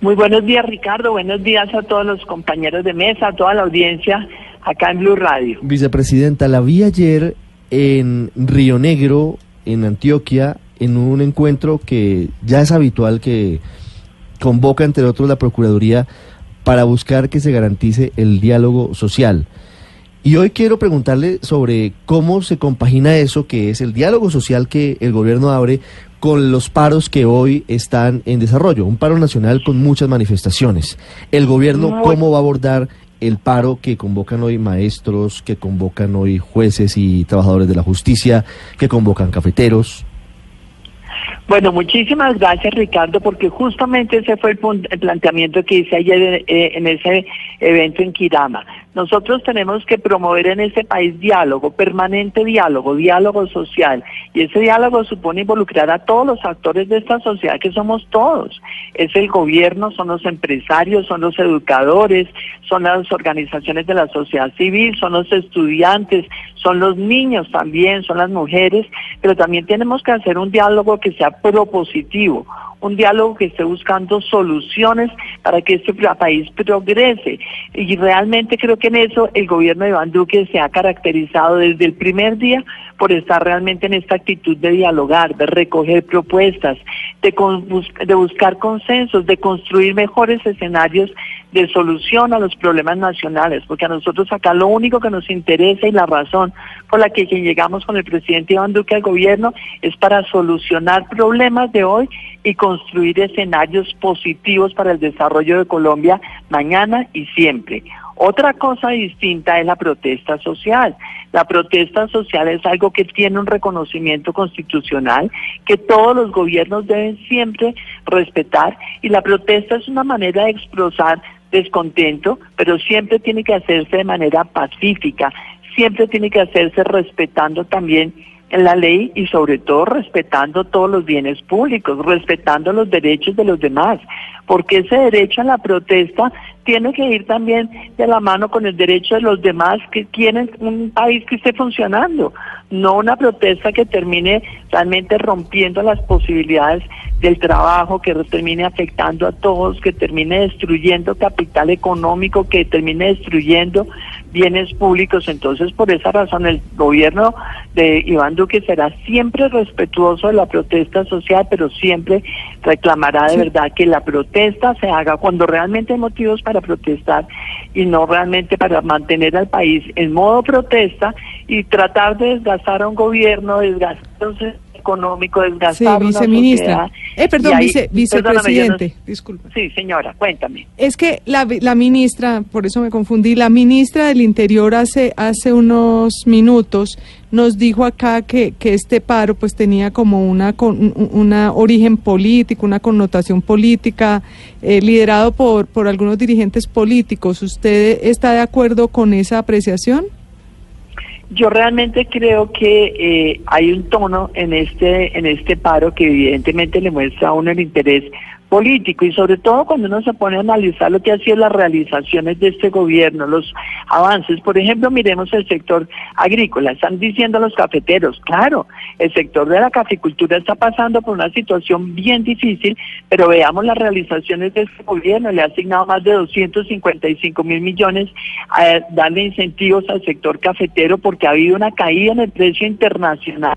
Muy buenos días, Ricardo. Buenos días a todos los compañeros de mesa, a toda la audiencia acá en Blue Radio. Vicepresidenta, la vi ayer en Río Negro, en Antioquia, en un encuentro que ya es habitual que convoca, entre otros, la Procuraduría para buscar que se garantice el diálogo social. Y hoy quiero preguntarle sobre cómo se compagina eso, que es el diálogo social que el gobierno abre con los paros que hoy están en desarrollo, un paro nacional con muchas manifestaciones. ¿El gobierno cómo va a abordar el paro que convocan hoy maestros, que convocan hoy jueces y trabajadores de la justicia, que convocan cafeteros? Bueno, muchísimas gracias Ricardo, porque justamente ese fue el, planteamiento que hice ayer eh, en ese evento en Kirama. Nosotros tenemos que promover en este país diálogo, permanente diálogo, diálogo social. Y ese diálogo supone involucrar a todos los actores de esta sociedad, que somos todos. Es el gobierno, son los empresarios, son los educadores, son las organizaciones de la sociedad civil, son los estudiantes, son los niños también, son las mujeres, pero también tenemos que hacer un diálogo que sea propositivo, un diálogo que esté buscando soluciones para que este país progrese. Y realmente creo que en eso el gobierno de Iván Duque se ha caracterizado desde el primer día por estar realmente en esta actitud de dialogar, de recoger propuestas, de, de buscar consensos, de construir mejores escenarios de solución a los problemas nacionales, porque a nosotros acá lo único que nos interesa y la razón por la que llegamos con el presidente Iván Duque al gobierno es para solucionar problemas de hoy y construir escenarios positivos para el desarrollo de Colombia mañana y siempre. Otra cosa distinta es la protesta social. La protesta social es algo que tiene un reconocimiento constitucional, que todos los gobiernos deben siempre respetar y la protesta es una manera de expresar descontento, pero siempre tiene que hacerse de manera pacífica, siempre tiene que hacerse respetando también la ley y sobre todo respetando todos los bienes públicos, respetando los derechos de los demás, porque ese derecho a la protesta tiene que ir también de la mano con el derecho de los demás que quieren un país que esté funcionando, no una protesta que termine realmente rompiendo las posibilidades del trabajo, que termine afectando a todos, que termine destruyendo capital económico, que termine destruyendo bienes públicos. Entonces, por esa razón, el gobierno de Iván Duque será siempre respetuoso de la protesta social, pero siempre reclamará de verdad que la protesta se haga cuando realmente hay motivos para protestar y no realmente para mantener al país en modo protesta y tratar de desgastar a un gobierno, desgastarse económico, desgastar sí, viceministra. eh, perdón, vice, vicepresidente, disculpa. Sí, señora, cuéntame. Es que la, la ministra, por eso me confundí, la ministra del Interior hace, hace unos minutos nos dijo acá que, que este paro pues tenía como una, una origen político, una connotación política, eh, liderado por, por algunos dirigentes políticos. ¿Usted está de acuerdo con esa apreciación? Yo realmente creo que eh, hay un tono en este en este paro que evidentemente le muestra a uno el interés político y sobre todo cuando uno se pone a analizar lo que ha sido las realizaciones de este gobierno, los avances. Por ejemplo, miremos el sector agrícola. Están diciendo los cafeteros, claro, el sector de la caficultura está pasando por una situación bien difícil, pero veamos las realizaciones de este gobierno. Le ha asignado más de 255 mil millones a darle incentivos al sector cafetero porque ha habido una caída en el precio internacional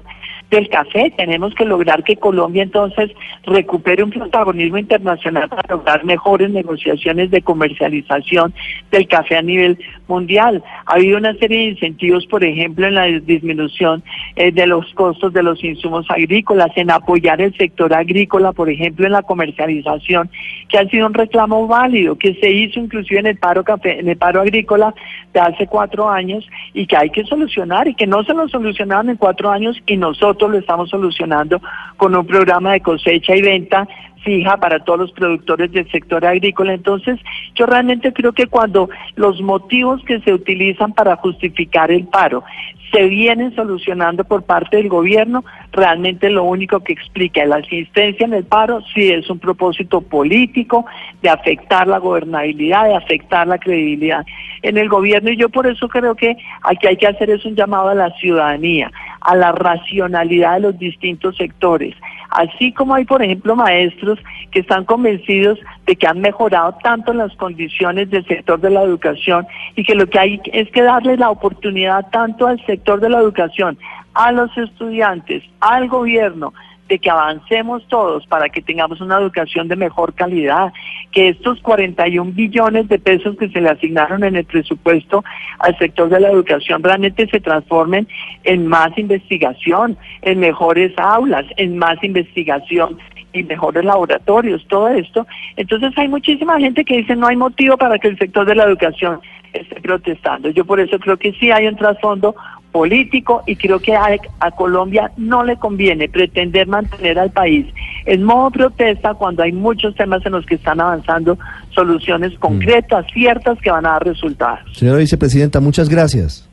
del café. Tenemos que lograr que Colombia entonces recupere un protagonismo internacional para lograr mejores negociaciones de comercialización del café a nivel mundial. Ha habido una serie de incentivos, por ejemplo, en la disminución eh, de los costos de los insumos agrícolas, en apoyar el sector agrícola, por ejemplo, en la comercialización, que ha sido un reclamo válido, que se hizo inclusive en el paro café, en el paro agrícola de hace cuatro años y que hay que solucionar y que no se lo solucionaron en cuatro años y nosotros lo estamos solucionando con un programa de cosecha y venta fija para todos los productores del sector agrícola. Entonces, yo realmente creo que cuando los motivos que se utilizan para justificar el paro se vienen solucionando por parte del gobierno, realmente lo único que explica la asistencia en el paro sí es un propósito político de afectar la gobernabilidad, de afectar la credibilidad en el gobierno y yo por eso creo que aquí hay que hacer es un llamado a la ciudadanía, a la racionalidad de los distintos sectores, Así como hay, por ejemplo, maestros que están convencidos de que han mejorado tanto las condiciones del sector de la educación y que lo que hay es que darle la oportunidad tanto al sector de la educación, a los estudiantes, al gobierno, de que avancemos todos para que tengamos una educación de mejor calidad, que estos 41 billones de pesos que se le asignaron en el presupuesto al sector de la educación realmente se transformen en más investigación, en mejores aulas, en más investigación y mejores laboratorios, todo esto. Entonces hay muchísima gente que dice no hay motivo para que el sector de la educación esté protestando. Yo por eso creo que sí hay un trasfondo político y creo que a, Colombia no le conviene pretender mantener al país en modo protesta cuando hay muchos temas en los que están avanzando soluciones concretas, ciertas, que van a dar resultados. Señora vicepresidenta, muchas gracias.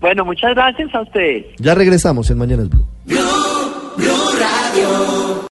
Bueno, muchas gracias a ustedes. Ya regresamos en Mañana Blue.